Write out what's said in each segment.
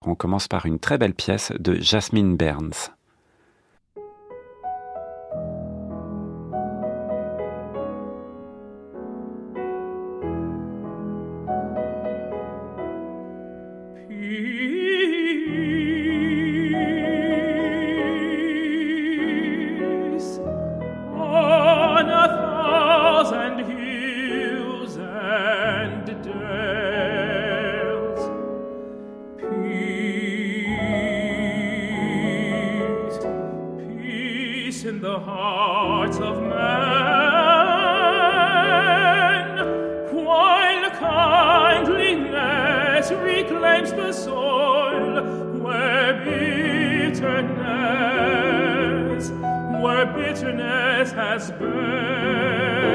On commence par une très belle pièce de Jasmine Burns. Bitterness has been.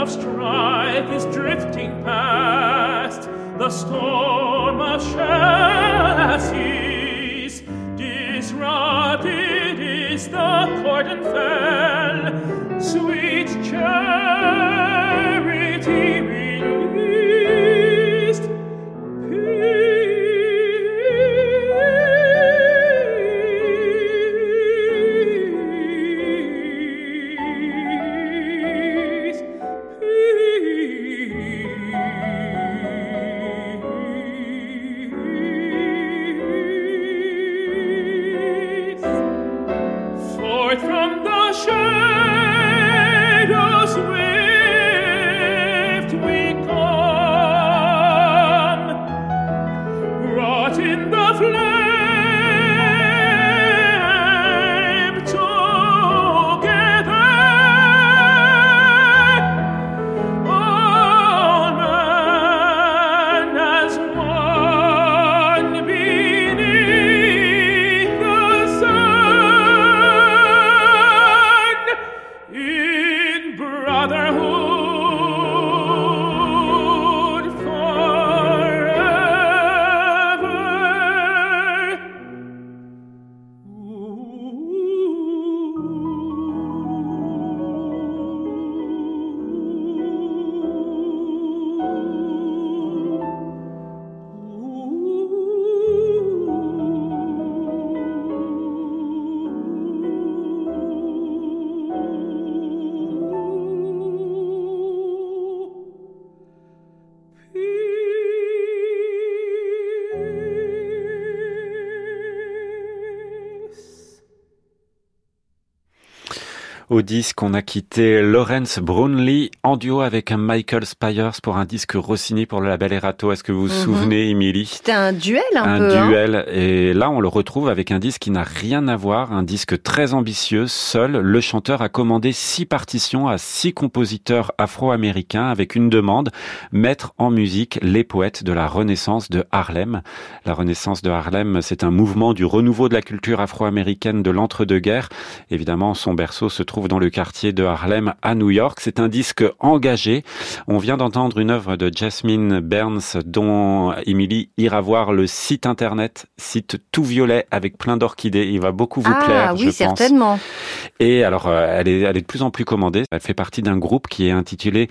Of strife is drifting past. The storm of chassis disrupted is the cordon fell. Sweet Au disque, on a quitté Lawrence Brownlee en duo avec un Michael Spires pour un disque Rossini pour le label Erato. Est-ce que vous vous souvenez, Émilie? C'était un duel un, un peu. hein. duel et là on le retrouve avec un disque qui n'a rien à voir, un disque très ambitieux. Seul le chanteur a commandé six partitions à six compositeurs afro-américains avec une demande mettre en musique les poètes de la Renaissance de Harlem. La Renaissance de Harlem, c'est un mouvement du renouveau de la culture afro-américaine de l'entre-deux-guerres. Évidemment, son berceau se trouve dans le quartier de Harlem à New York. C'est un disque engagé. On vient d'entendre une œuvre de Jasmine Burns dont Émilie ira voir le site internet, site tout violet avec plein d'orchidées. Il va beaucoup vous ah plaire, oui, je pense. certainement. Et alors, euh, elle est, elle est de plus en plus commandée. Elle fait partie d'un groupe qui est intitulé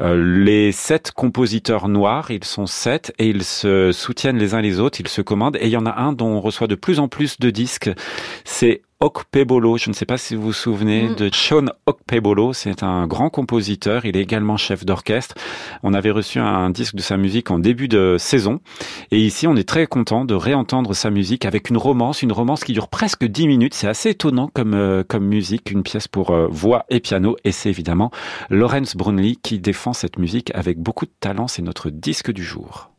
euh, Les sept compositeurs noirs. Ils sont sept et ils se soutiennent les uns les autres. Ils se commandent. Et il y en a un dont on reçoit de plus en plus de disques. C'est Okpebolo. Je ne sais pas si vous vous souvenez Mm. de Sean Okpebolo. C'est un grand compositeur. Il est également chef d'orchestre. On avait reçu un disque de sa musique en début de saison. Et ici, on est très content de réentendre sa musique avec une romance, une romance qui dure presque 10 minutes. C'est assez étonnant comme, euh, comme musique, une pièce pour euh, voix et piano. Et c'est évidemment Lawrence Brunley qui défend cette musique avec beaucoup de talent. C'est notre disque du jour.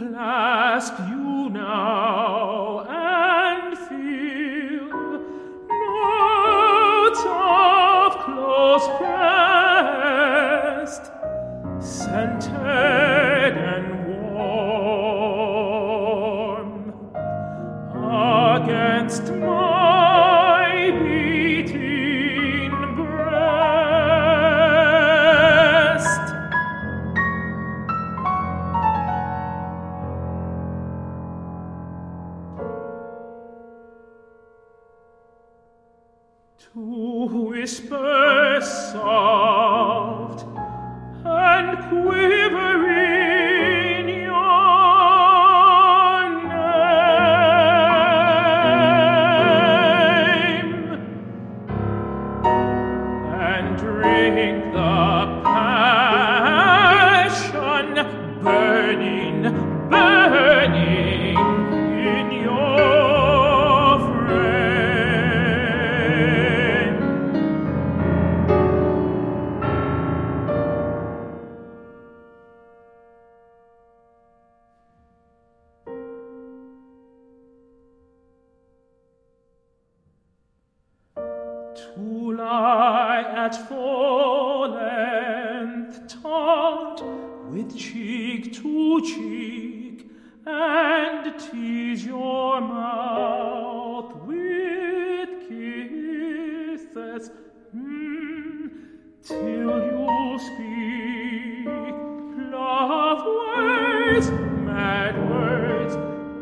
Clasp you now soft and quivering and tease your mouth with kisses. Mm, till you speak love words mad words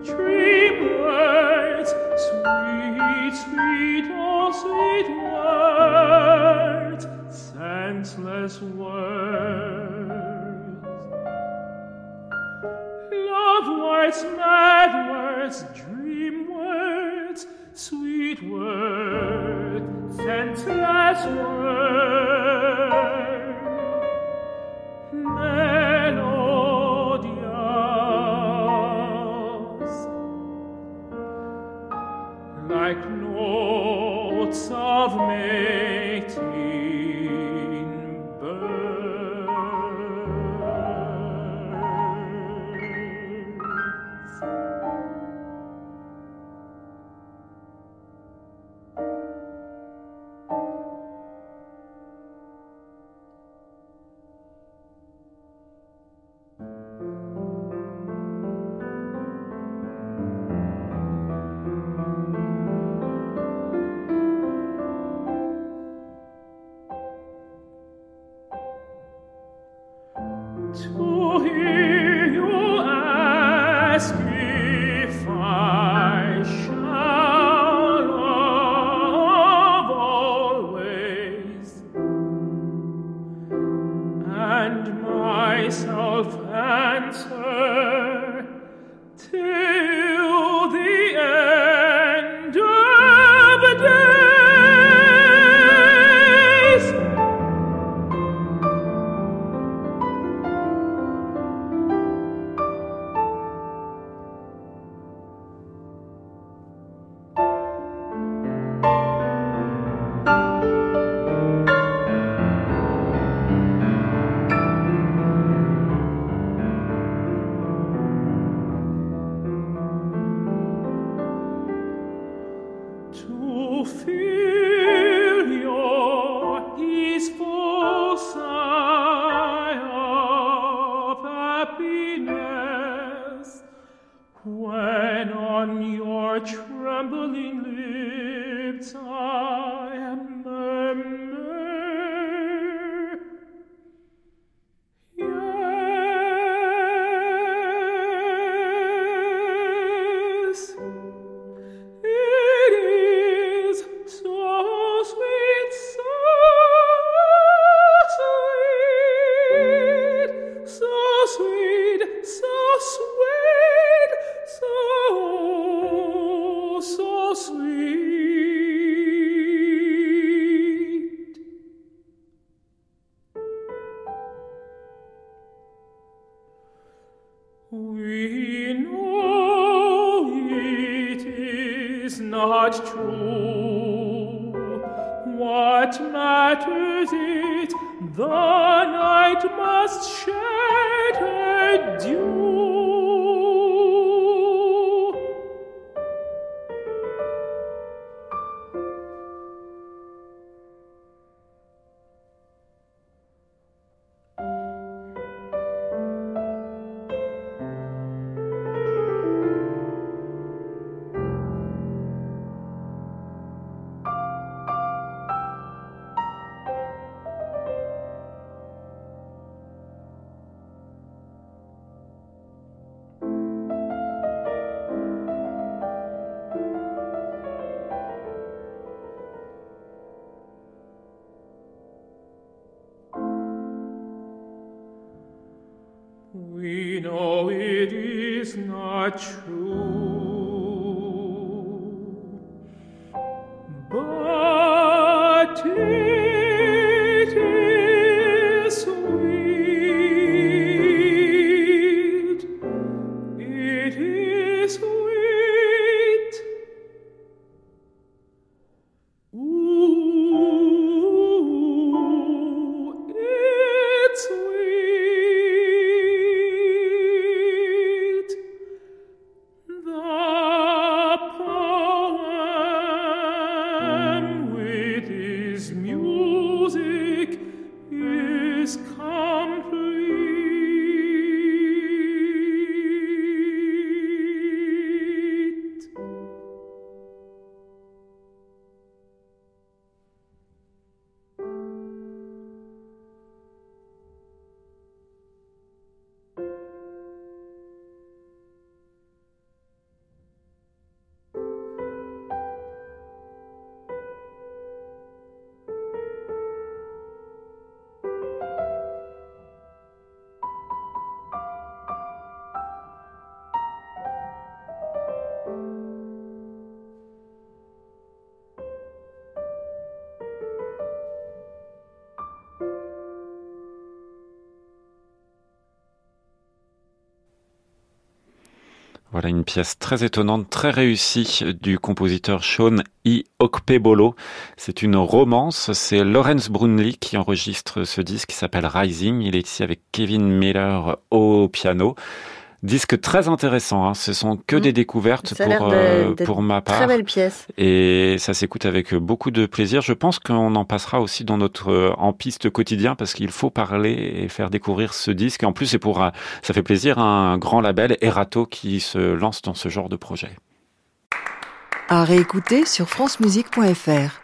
dream words sweet sweet oh sweet words senseless words words mad words dream words sweet words senseless words myself answer. Till trembling lips The night must shed her dew. true. But Voilà une pièce très étonnante, très réussie du compositeur Sean I. Okpebolo. C'est une romance. C'est Lawrence Brunley qui enregistre ce disque qui s'appelle Rising. Il est ici avec Kevin Miller au piano. Disque très intéressant. Hein. Ce sont que des mm. découvertes pour euh, pour ma part. Très belle pièce. Et ça s'écoute avec beaucoup de plaisir. Je pense qu'on en passera aussi dans notre euh, en piste quotidien parce qu'il faut parler et faire découvrir ce disque. En plus, c'est pour ça fait plaisir un grand label Erato qui se lance dans ce genre de projet. À réécouter sur francemusique.fr.